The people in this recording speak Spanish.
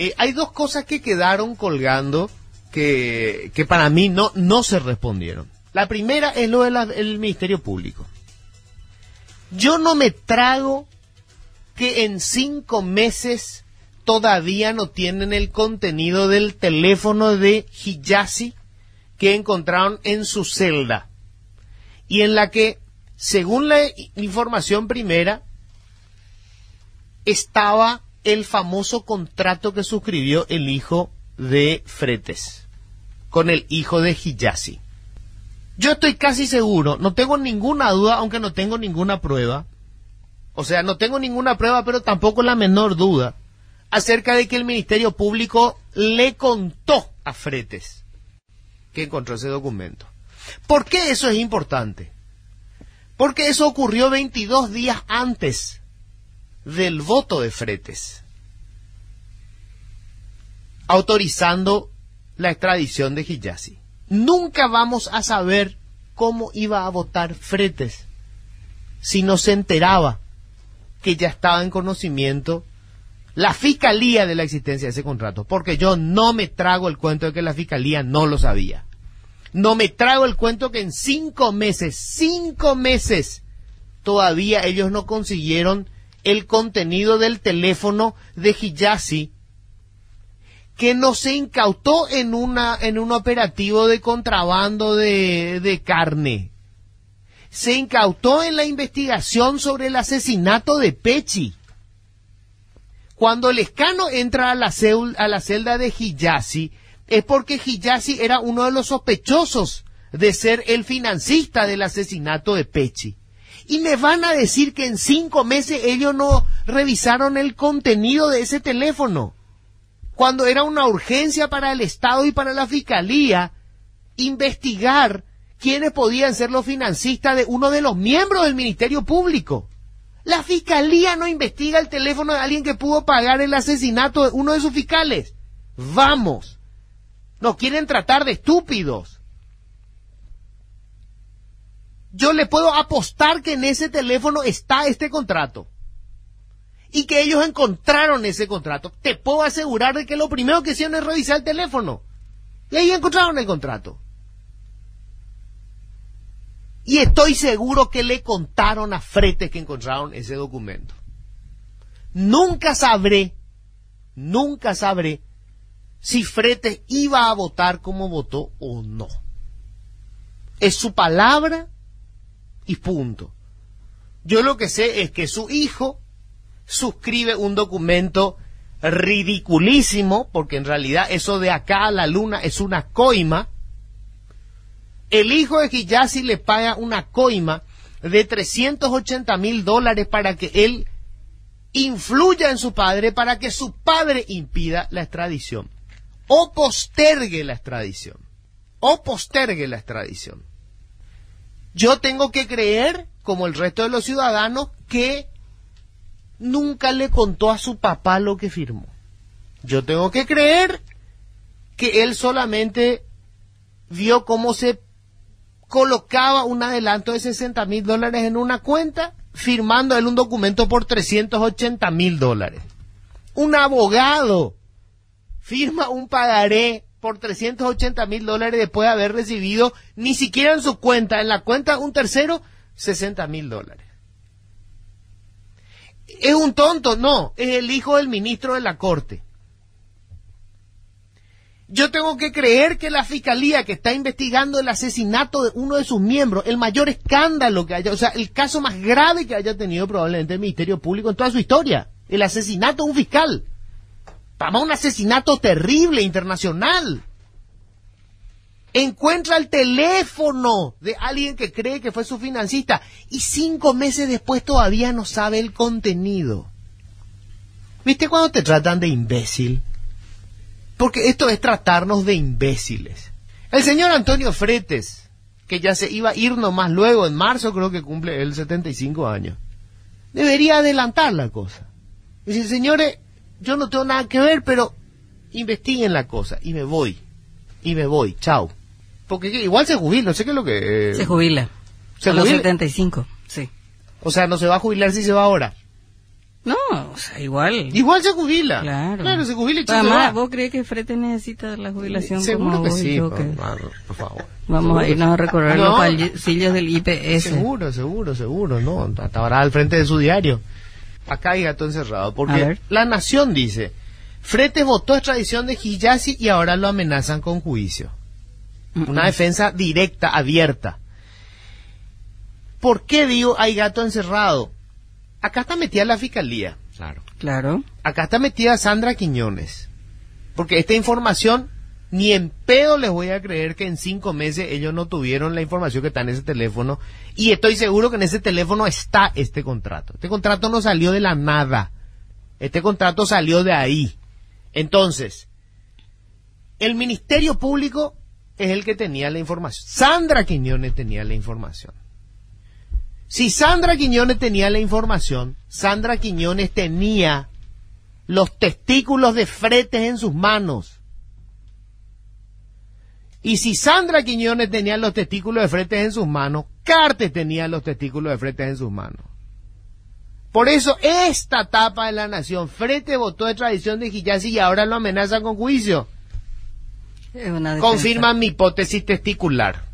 Eh, hay dos cosas que quedaron colgando que, que para mí no, no se respondieron. La primera es lo del Ministerio Público. Yo no me trago que en cinco meses todavía no tienen el contenido del teléfono de Hijazi que encontraron en su celda y en la que, según la información primera, estaba el famoso contrato que suscribió el hijo de Fretes con el hijo de Hijazi. Yo estoy casi seguro, no tengo ninguna duda, aunque no tengo ninguna prueba. O sea, no tengo ninguna prueba, pero tampoco la menor duda acerca de que el Ministerio Público le contó a Fretes que encontró ese documento. ¿Por qué eso es importante? Porque eso ocurrió 22 días antes del voto de Fretes, autorizando la extradición de Hijazi. Nunca vamos a saber cómo iba a votar Fretes si no se enteraba que ya estaba en conocimiento la fiscalía de la existencia de ese contrato, porque yo no me trago el cuento de que la fiscalía no lo sabía. No me trago el cuento que en cinco meses, cinco meses, todavía ellos no consiguieron el contenido del teléfono de Hijazi que no se incautó en una en un operativo de contrabando de, carne. Se incautó en la investigación sobre el asesinato de Pechi. Cuando el escano entra a la, a la celda de Hijazi, es porque Hijazi era uno de los sospechosos de ser el financista del asesinato de Pechi. Y me van a decir que en cinco meses ellos no revisaron el contenido de ese teléfono. Cuando era una urgencia para el Estado y para la Fiscalía investigar quiénes podían ser los financistas de uno de los miembros del Ministerio Público. La fiscalía no investiga el teléfono de alguien que pudo pagar el asesinato de uno de sus fiscales. Vamos. Nos quieren tratar de estúpidos. Yo le puedo apostar que en ese teléfono está este contrato. Y que ellos encontraron ese contrato. Te puedo asegurar de que lo primero que hicieron es revisar el teléfono. Y ahí encontraron el contrato. Y estoy seguro que le contaron a Fretes que encontraron ese documento. Nunca sabré, nunca sabré si Fretes iba a votar como votó o no. Es su palabra y punto. Yo lo que sé es que su hijo suscribe un documento ridiculísimo, porque en realidad eso de acá a la luna es una coima, el hijo de Hijazi le paga una coima de 380 mil dólares para que él influya en su padre para que su padre impida la extradición o postergue la extradición o postergue la extradición. Yo tengo que creer, como el resto de los ciudadanos, que nunca le contó a su papá lo que firmó. Yo tengo que creer que él solamente vio cómo se colocaba un adelanto de 60 mil dólares en una cuenta, firmando él un documento por 380 mil dólares. Un abogado firma un pagaré por 380 mil dólares después de haber recibido ni siquiera en su cuenta, en la cuenta un tercero, 60 mil dólares. ¿Es un tonto? No, es el hijo del ministro de la Corte yo tengo que creer que la fiscalía que está investigando el asesinato de uno de sus miembros, el mayor escándalo que haya, o sea, el caso más grave que haya tenido probablemente el Ministerio Público en toda su historia, el asesinato de un fiscal. Vamos, un asesinato terrible, internacional. Encuentra el teléfono de alguien que cree que fue su financista y cinco meses después todavía no sabe el contenido. ¿Viste cuando te tratan de imbécil? Porque esto es tratarnos de imbéciles. El señor Antonio Fretes, que ya se iba a ir nomás luego, en marzo creo que cumple el 75 años, debería adelantar la cosa. Dice, señores, yo no tengo nada que ver, pero investiguen la cosa. Y me voy. Y me voy. Chao. Porque igual se jubila, no sé qué es lo que... Eh, se jubila. ¿Se a los 75, sí. O sea, no se va a jubilar si se va ahora. No, o sea, igual. Igual se jubila. Claro. Claro, se jubila y se además, va. ¿vos crees que Frete necesita la jubilación Seguro como que vos sí, yo que- por favor. Vamos a irnos a recorrer No. los pasillos del IPS. Seguro, seguro, seguro, no. Hasta ahora al frente de su diario. Acá hay gato encerrado. Porque la nación dice, Frete votó extradición de Hijazi y ahora lo amenazan con juicio. Mm, Una defensa directa, abierta. ¿Por qué digo hay gato encerrado? Acá está metida la fiscalía. Claro. Claro. Acá está metida Sandra Quiñones. Porque esta información, ni en pedo les voy a creer que en cinco meses ellos no tuvieron la información que está en ese teléfono. Y estoy seguro que en ese teléfono está este contrato. Este contrato no salió de la nada. Este contrato salió de ahí. Entonces, el Ministerio Público es el que tenía la información. Sandra Quiñones tenía la información. Si Sandra Quiñones tenía la información, Sandra Quiñones tenía los testículos de fretes en sus manos. Y si Sandra Quiñones tenía los testículos de fretes en sus manos, Cartes tenía los testículos de fretes en sus manos. Por eso esta etapa de la nación, Frete votó de tradición de Hijazi y ahora lo amenazan con juicio. Confirman mi hipótesis testicular.